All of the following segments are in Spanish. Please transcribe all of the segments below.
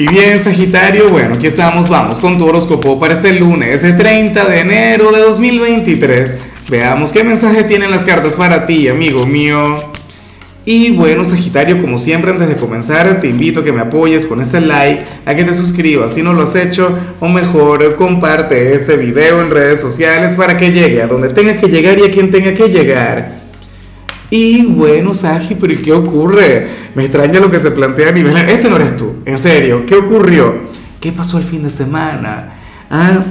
Y bien, Sagitario, bueno, aquí estamos, vamos con tu horóscopo para este lunes, el 30 de enero de 2023. Veamos qué mensaje tienen las cartas para ti, amigo mío. Y bueno, Sagitario, como siempre, antes de comenzar, te invito a que me apoyes con ese like, a que te suscribas si no lo has hecho, o mejor, comparte este video en redes sociales para que llegue a donde tenga que llegar y a quien tenga que llegar. Y bueno, Sagi, pero ¿qué ocurre? Me extraña lo que se plantea a nivel... Este no eres tú, en serio, ¿qué ocurrió? ¿Qué pasó el fin de semana? Ah,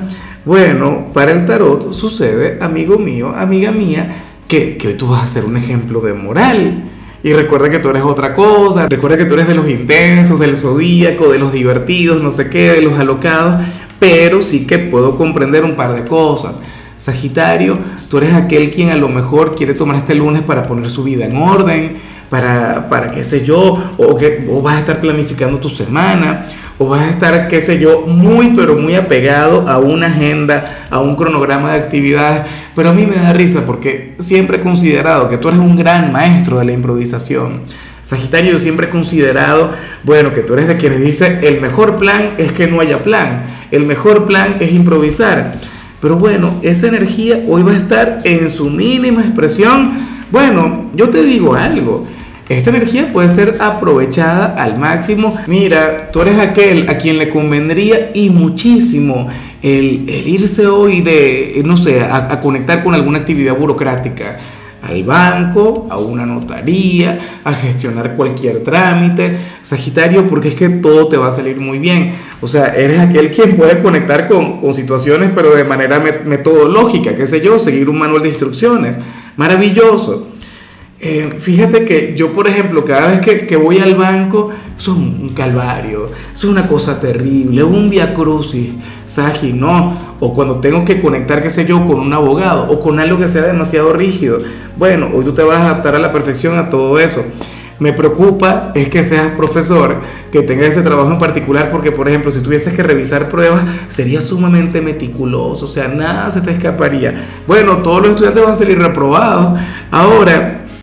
bueno, para el tarot sucede, amigo mío, amiga mía, que, que hoy tú vas a ser un ejemplo de moral. Y recuerda que tú eres otra cosa, recuerda que tú eres de los intensos, del zodíaco, de los divertidos, no sé qué, de los alocados, pero sí que puedo comprender un par de cosas. Sagitario, tú eres aquel quien a lo mejor quiere tomar este lunes para poner su vida en orden, para, para qué sé yo, o, que, o vas a estar planificando tu semana, o vas a estar, qué sé yo, muy, pero muy apegado a una agenda, a un cronograma de actividades. Pero a mí me da risa porque siempre he considerado que tú eres un gran maestro de la improvisación. Sagitario, yo siempre he considerado, bueno, que tú eres de quienes dice, el mejor plan es que no haya plan, el mejor plan es improvisar. Pero bueno, esa energía hoy va a estar en su mínima expresión. Bueno, yo te digo algo. Esta energía puede ser aprovechada al máximo. Mira, tú eres aquel a quien le convendría y muchísimo el, irse hoy de, no sé, a conectar con alguna actividad burocrática al banco, a una notaría, a gestionar cualquier trámite. Sagitario, porque es que todo te va a salir muy bien. O sea, eres aquel quien puede conectar con, con situaciones, pero de manera metodológica, qué sé yo, seguir un manual de instrucciones. Maravilloso. Eh, fíjate que yo, por ejemplo, cada vez que, que voy al banco, es un, calvario, es una cosa terrible, un via crucis, Sagi, no. O cuando tengo que conectar, qué sé yo, con un abogado o con algo que sea demasiado rígido. Bueno, hoy tú te vas a adaptar a la perfección a todo eso. Me preocupa es que seas profesor, que tengas ese trabajo en particular, porque por ejemplo, si tuvieses que revisar pruebas, sería sumamente meticuloso, o sea, nada se te escaparía. Bueno, todos los estudiantes van a salir reprobados. Ahora,